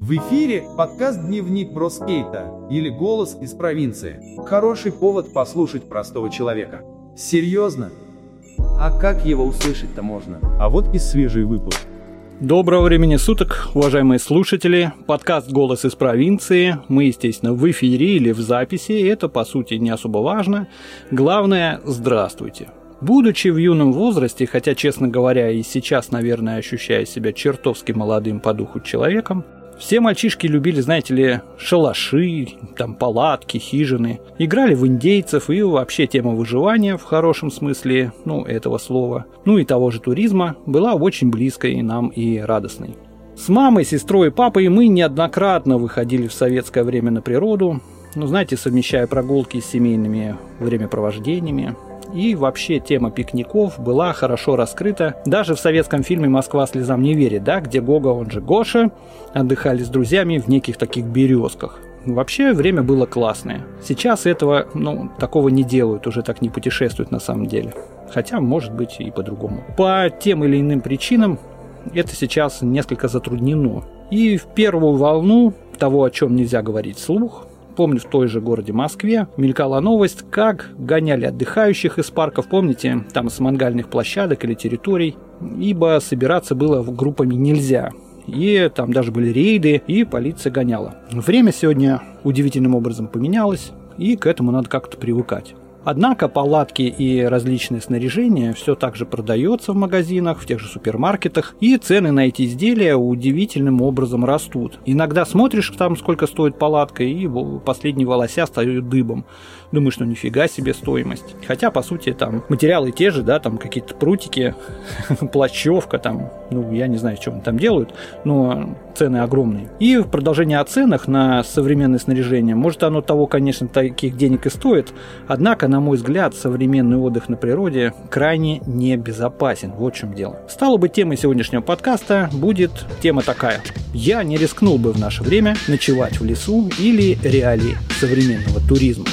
В эфире подкаст «Дневник Броскейта» или «Голос из провинции». Хороший повод послушать простого человека. Серьезно? А как его услышать-то можно? А вот и свежий выпуск. Доброго времени суток, уважаемые слушатели. Подкаст «Голос из провинции». Мы, естественно, в эфире или в записи. Это, по сути, не особо важно. Главное – здравствуйте. Будучи в юном возрасте, хотя, честно говоря, и сейчас, наверное, ощущаю себя чертовски молодым по духу человеком, все мальчишки любили, знаете ли, шалаши, там палатки, хижины, играли в индейцев и вообще тема выживания в хорошем смысле, ну, этого слова, ну и того же туризма была очень близкой нам и радостной. С мамой, сестрой и папой мы неоднократно выходили в советское время на природу, ну, знаете, совмещая прогулки с семейными времяпровождениями, и вообще тема пикников была хорошо раскрыта даже в советском фильме «Москва слезам не верит», да, где Гога, он же Гоша, отдыхали с друзьями в неких таких березках. Вообще время было классное. Сейчас этого, ну, такого не делают, уже так не путешествуют на самом деле. Хотя, может быть, и по-другому. По тем или иным причинам это сейчас несколько затруднено. И в первую волну того, о чем нельзя говорить вслух, Помню, в той же городе Москве мелькала новость, как гоняли отдыхающих из парков, помните, там с мангальных площадок или территорий, ибо собираться было в группами нельзя. И там даже были рейды, и полиция гоняла. Время сегодня удивительным образом поменялось, и к этому надо как-то привыкать. Однако палатки и различные снаряжения все так же продается в магазинах, в тех же супермаркетах, и цены на эти изделия удивительным образом растут. Иногда смотришь там, сколько стоит палатка, и последние волося стоят дыбом. Думаешь, ну нифига себе стоимость. Хотя, по сути, там материалы те же, да, там какие-то прутики, плащевка, там, ну, я не знаю, что они там делают, но цены огромные. И в продолжение о ценах на современное снаряжение, может оно того, конечно, таких денег и стоит, однако, на мой взгляд, современный отдых на природе крайне небезопасен. Вот в чем дело. Стало бы темой сегодняшнего подкаста будет тема такая. Я не рискнул бы в наше время ночевать в лесу или реалии современного туризма.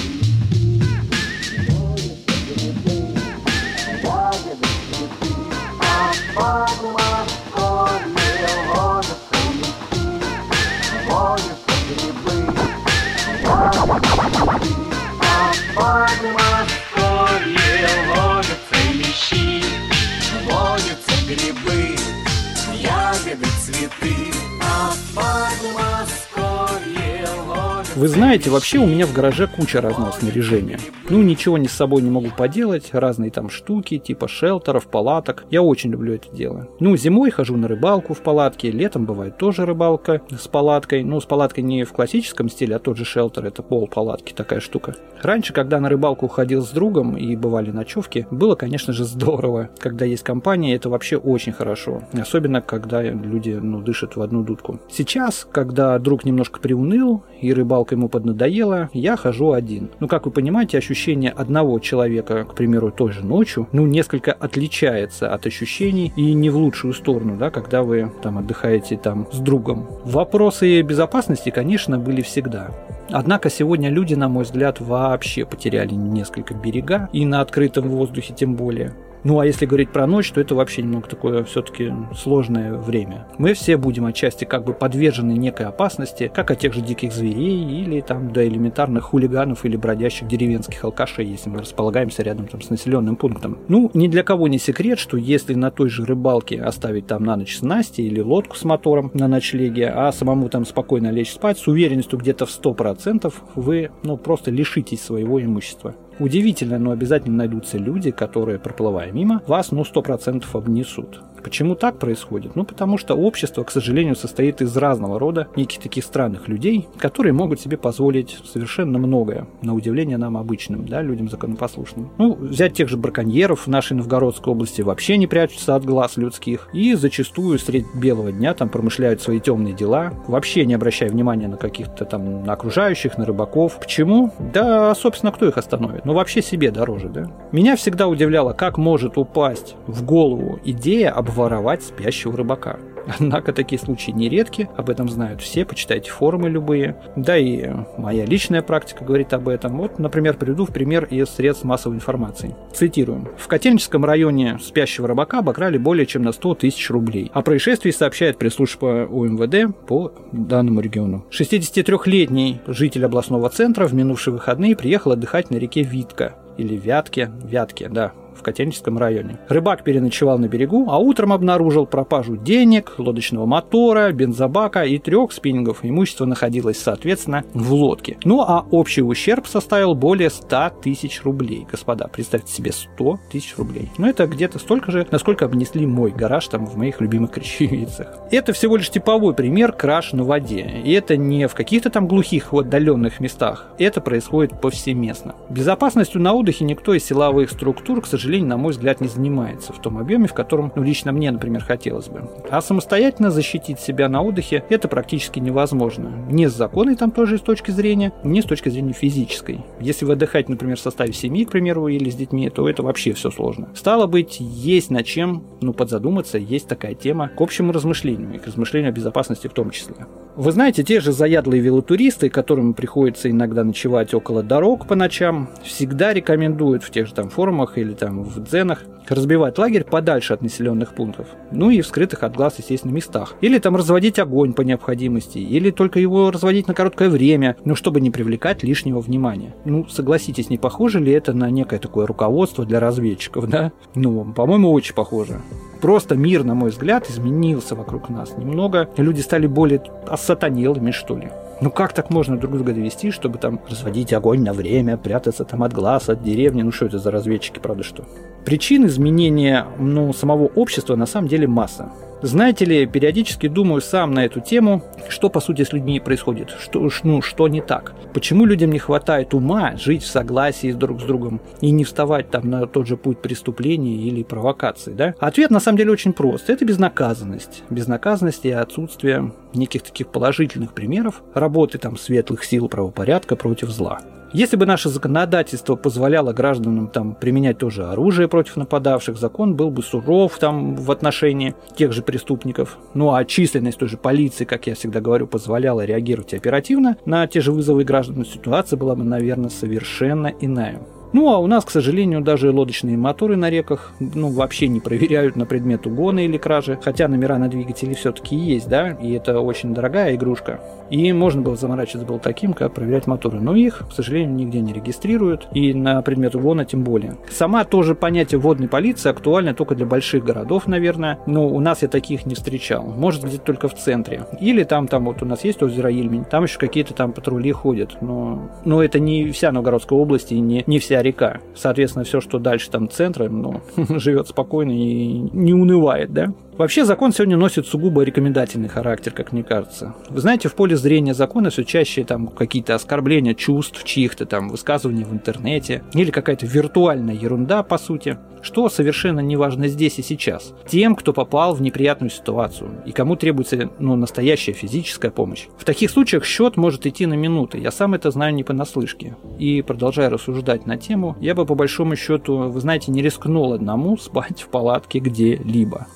Знаете, вообще у меня в гараже куча разного снаряжения. Ну, ничего не с собой не могу поделать, разные там штуки, типа шелтеров, палаток. Я очень люблю это дело. Ну, зимой хожу на рыбалку в палатке, летом бывает тоже рыбалка с палаткой. Ну, с палаткой не в классическом стиле, а тот же шелтер, это пол палатки, такая штука. Раньше, когда на рыбалку ходил с другом и бывали ночевки, было, конечно же, здорово. Когда есть компания, это вообще очень хорошо. Особенно, когда люди, ну, дышат в одну дудку. Сейчас, когда друг немножко приуныл и рыбалка ему поднадоело, я хожу один. Ну, как вы понимаете, ощущение одного человека, к примеру, той же ночью, ну, несколько отличается от ощущений и не в лучшую сторону, да, когда вы там отдыхаете там с другом. Вопросы безопасности, конечно, были всегда. Однако сегодня люди, на мой взгляд, вообще потеряли несколько берега, и на открытом воздухе тем более. Ну а если говорить про ночь, то это вообще немного такое все-таки сложное время. Мы все будем отчасти как бы подвержены некой опасности, как от тех же диких зверей или там до элементарных хулиганов или бродящих деревенских алкашей, если мы располагаемся рядом там с населенным пунктом. Ну, ни для кого не секрет, что если на той же рыбалке оставить там на ночь снасти или лодку с мотором на ночлеге, а самому там спокойно лечь спать, с уверенностью где-то в 100% вы ну, просто лишитесь своего имущества. Удивительно, но обязательно найдутся люди, которые, проплывая мимо, вас ну 100% обнесут. Почему так происходит? Ну, потому что общество, к сожалению, состоит из разного рода неких таких странных людей, которые могут себе позволить совершенно многое, на удивление нам обычным, да, людям законопослушным. Ну, взять тех же браконьеров в нашей Новгородской области вообще не прячутся от глаз людских и зачастую средь белого дня там промышляют свои темные дела, вообще не обращая внимания на каких-то там на окружающих, на рыбаков. Почему? Да, собственно, кто их остановит? Ну, вообще себе дороже, да? Меня всегда удивляло, как может упасть в голову идея об обворовать спящего рыбака. Однако такие случаи нередки, об этом знают все, почитайте форумы любые. Да и моя личная практика говорит об этом. Вот, например, приведу в пример из средств массовой информации. Цитируем. В Котельническом районе спящего рыбака обокрали более чем на 100 тысяч рублей. О происшествии сообщает пресс-служба УМВД по данному региону. 63-летний житель областного центра в минувшие выходные приехал отдыхать на реке Витка или Вятке, Вятке, да, в Котельническом районе. Рыбак переночевал на берегу, а утром обнаружил пропажу денег, лодочного мотора, бензобака и трех спиннингов. Имущество находилось, соответственно, в лодке. Ну а общий ущерб составил более 100 тысяч рублей. Господа, представьте себе 100 тысяч рублей. Ну это где-то столько же, насколько обнесли мой гараж там в моих любимых крещевицах. Это всего лишь типовой пример краж на воде. И это не в каких-то там глухих отдаленных местах. Это происходит повсеместно. Безопасностью на отдыхе никто из силовых структур, к сожалению, сожалению, на мой взгляд, не занимается в том объеме, в котором, ну, лично мне, например, хотелось бы. А самостоятельно защитить себя на отдыхе это практически невозможно. Не с законной там тоже с точки зрения, не с точки зрения физической. Если вы отдыхаете, например, в составе семьи, к примеру, или с детьми, то это вообще все сложно. Стало быть, есть над чем, ну, подзадуматься, есть такая тема к общему размышлению и к размышлению о безопасности в том числе. Вы знаете, те же заядлые велотуристы, которым приходится иногда ночевать около дорог по ночам, всегда рекомендуют в тех же там форумах или там в дзенах, разбивать лагерь подальше от населенных пунктов, ну и в скрытых от глаз, естественно, местах. Или там разводить огонь по необходимости, или только его разводить на короткое время, ну, чтобы не привлекать лишнего внимания. Ну, согласитесь, не похоже ли это на некое такое руководство для разведчиков, да? Ну, по-моему, очень похоже. Просто мир, на мой взгляд, изменился вокруг нас немного. Люди стали более осатанелыми, что ли. Ну как так можно друг друга довести, чтобы там разводить огонь на время, прятаться там от глаз, от деревни? Ну что это за разведчики, правда что? Причин изменения ну, самого общества на самом деле масса. Знаете ли, периодически думаю сам на эту тему, что по сути с людьми происходит, что, ну, что не так. Почему людям не хватает ума жить в согласии друг с другом и не вставать там на тот же путь преступления или провокации, да? Ответ на самом деле очень прост. Это безнаказанность. Безнаказанность и отсутствие неких таких положительных примеров работы там светлых сил правопорядка против зла. Если бы наше законодательство позволяло гражданам там применять тоже оружие против нападавших, закон был бы суров там в отношении тех же преступников. Ну а численность той же полиции, как я всегда говорю, позволяла реагировать оперативно на те же вызовы граждан, ситуация была бы, наверное, совершенно иная. Ну а у нас, к сожалению, даже лодочные моторы на реках ну, вообще не проверяют на предмет угона или кражи, хотя номера на двигателе все-таки есть, да, и это очень дорогая игрушка. И можно было заморачиваться было таким, как проверять моторы. Но их, к сожалению, нигде не регистрируют. И на предмет угона тем более. Сама тоже понятие водной полиции актуально только для больших городов, наверное. Но у нас я таких не встречал. Может, где-то только в центре. Или там, там вот у нас есть озеро Ильмень. Там еще какие-то там патрули ходят. Но, но это не вся Новгородская область и не, не вся река. Соответственно, все, что дальше там центра, ну, живет спокойно и не унывает, да? Вообще закон сегодня носит сугубо рекомендательный характер, как мне кажется. Вы знаете, в поле зрения закона все чаще там какие-то оскорбления чувств чьих-то там высказывания в интернете или какая-то виртуальная ерунда, по сути, что совершенно не важно здесь и сейчас. Тем, кто попал в неприятную ситуацию и кому требуется ну, настоящая физическая помощь. В таких случаях счет может идти на минуты. Я сам это знаю не понаслышке. И продолжая рассуждать на тему, я бы по большому счету, вы знаете, не рискнул одному спать в палатке где-либо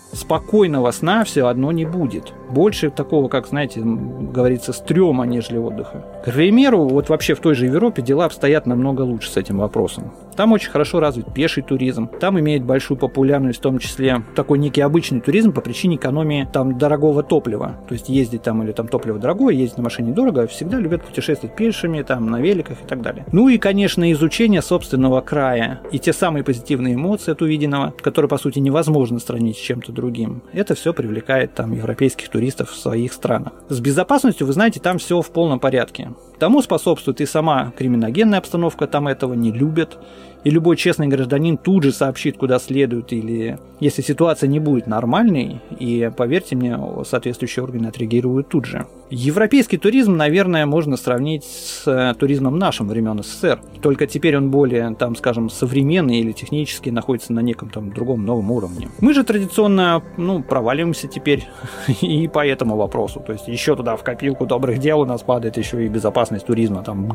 спокойного сна все одно не будет. Больше такого, как, знаете, говорится, стрёма, нежели отдыха. К примеру, вот вообще в той же Европе дела обстоят намного лучше с этим вопросом. Там очень хорошо развит пеший туризм. Там имеет большую популярность в том числе такой некий обычный туризм по причине экономии там дорогого топлива. То есть ездить там или там топливо дорогое, ездить на машине дорого, всегда любят путешествовать пешими, там на великах и так далее. Ну и, конечно, изучение собственного края и те самые позитивные эмоции от увиденного, которые, по сути, невозможно сравнить с чем-то другим. Это все привлекает там европейских туристов в своих странах. С безопасностью, вы знаете, там все в полном порядке. Тому способствует и сама криминогенная обстановка, там этого не любят. И любой честный гражданин тут же сообщит, куда следует, или если ситуация не будет нормальной, и поверьте мне, соответствующие органы отреагируют тут же. Европейский туризм, наверное, можно сравнить с э, туризмом нашим времен СССР. Только теперь он более, там, скажем, современный или технически находится на неком там другом новом уровне. Мы же традиционно, ну, проваливаемся теперь и по этому вопросу. То есть еще туда в копилку добрых дел у нас падает еще и безопасность туризма. Там,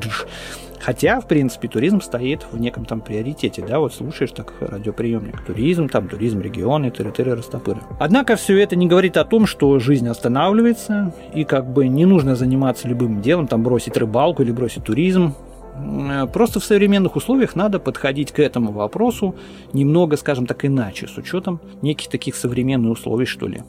Хотя, в принципе, туризм стоит в неком там приоритете, да, вот слушаешь так радиоприемник, туризм, там, туризм регионы, тыры-тыры, растопыры. Однако все это не говорит о том, что жизнь останавливается, и как бы не нужно заниматься любым делом, там, бросить рыбалку или бросить туризм, Просто в современных условиях надо подходить к этому вопросу немного, скажем так, иначе, с учетом неких таких современных условий, что ли.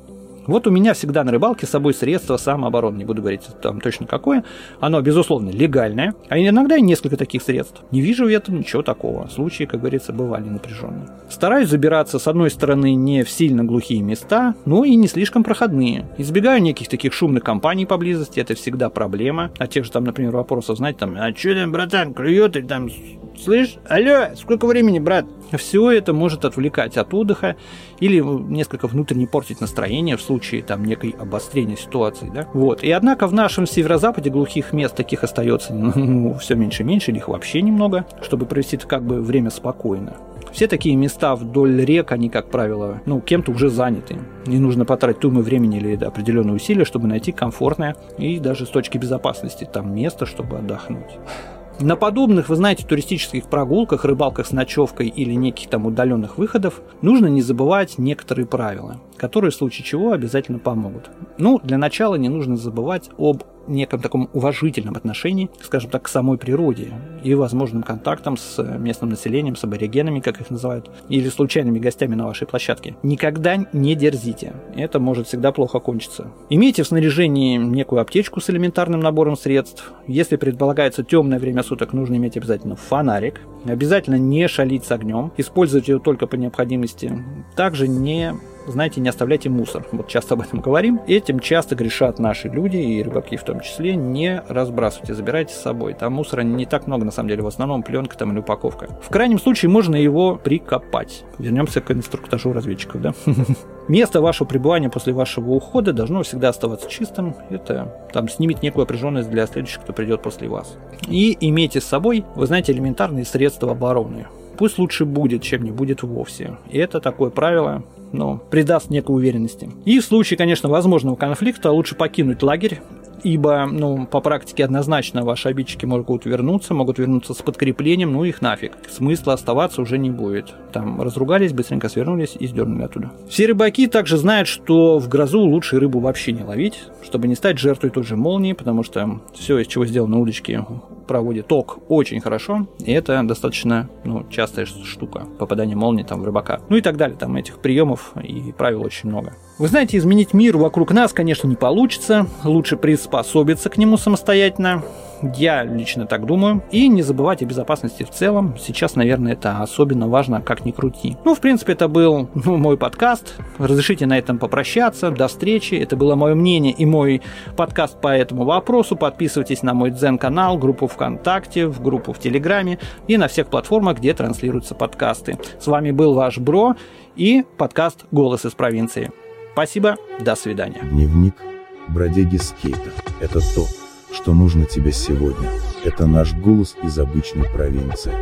Вот у меня всегда на рыбалке с собой средство самообороны, не буду говорить там точно какое. Оно, безусловно, легальное, а иногда и несколько таких средств. Не вижу в этом ничего такого. Случаи, как говорится, бывали напряженные. Стараюсь забираться, с одной стороны, не в сильно глухие места, но и не слишком проходные. Избегаю неких таких шумных компаний поблизости, это всегда проблема. А тех же там, например, вопросов, знаете, там, а что там, братан, клюет или там, слышь, алло, сколько времени, брат? Все это может отвлекать от отдыха или несколько внутренне портить настроение в случае там некой обострения ситуации, да. Вот. И однако в нашем северо-западе глухих мест таких остается ну, все меньше и меньше, или их вообще немного, чтобы провести как бы время спокойно. Все такие места вдоль рек, они, как правило, ну, кем-то уже заняты. Не нужно потратить уйму времени или определенные усилия, чтобы найти комфортное и даже с точки безопасности там место, чтобы отдохнуть. На подобных, вы знаете, туристических прогулках, рыбалках с ночевкой или неких там удаленных выходов нужно не забывать некоторые правила, которые в случае чего обязательно помогут. Ну, для начала не нужно забывать об неком таком уважительном отношении, скажем так, к самой природе и возможным контактам с местным населением, с аборигенами, как их называют, или случайными гостями на вашей площадке. Никогда не дерзите. Это может всегда плохо кончиться. Имейте в снаряжении некую аптечку с элементарным набором средств. Если предполагается темное время суток, нужно иметь обязательно фонарик. Обязательно не шалить с огнем. Использовать его только по необходимости. Также не знаете, не оставляйте мусор. Вот часто об этом говорим. Этим часто грешат наши люди, и рыбаки в том числе. Не разбрасывайте, забирайте с собой. Там мусора не так много, на самом деле. В основном пленка там или упаковка. В крайнем случае можно его прикопать. Вернемся к инструктажу разведчиков, да? Место вашего пребывания после вашего ухода должно всегда оставаться чистым. Это там снимет некую опряженность для следующих, кто придет после вас. И имейте с собой, вы знаете, элементарные средства обороны пусть лучше будет, чем не будет вовсе. И это такое правило, ну, придаст некой уверенности. И в случае, конечно, возможного конфликта лучше покинуть лагерь, ибо, ну, по практике однозначно ваши обидчики могут вернуться, могут вернуться с подкреплением, ну их нафиг. Смысла оставаться уже не будет. Там разругались, быстренько свернулись и сдернули оттуда. Все рыбаки также знают, что в грозу лучше рыбу вообще не ловить, чтобы не стать жертвой той же молнии, потому что все, из чего сделаны удочки, проводит ток очень хорошо, и это достаточно ну, частая штука, попадание молнии там в рыбака. Ну и так далее, там этих приемов и правил очень много. Вы знаете, изменить мир вокруг нас, конечно, не получится, лучше приспособиться к нему самостоятельно, я лично так думаю. И не забывать о безопасности в целом. Сейчас, наверное, это особенно важно, как ни крути. Ну, в принципе, это был ну, мой подкаст. Разрешите на этом попрощаться. До встречи. Это было мое мнение и мой подкаст по этому вопросу. Подписывайтесь на мой Дзен-канал, группу ВКонтакте, в группу в Телеграме и на всех платформах, где транслируются подкасты. С вами был ваш Бро и подкаст «Голос из провинции». Спасибо, до свидания. Дневник бродяги скейта. Это то, что нужно тебе сегодня. Это наш голос из обычной провинции.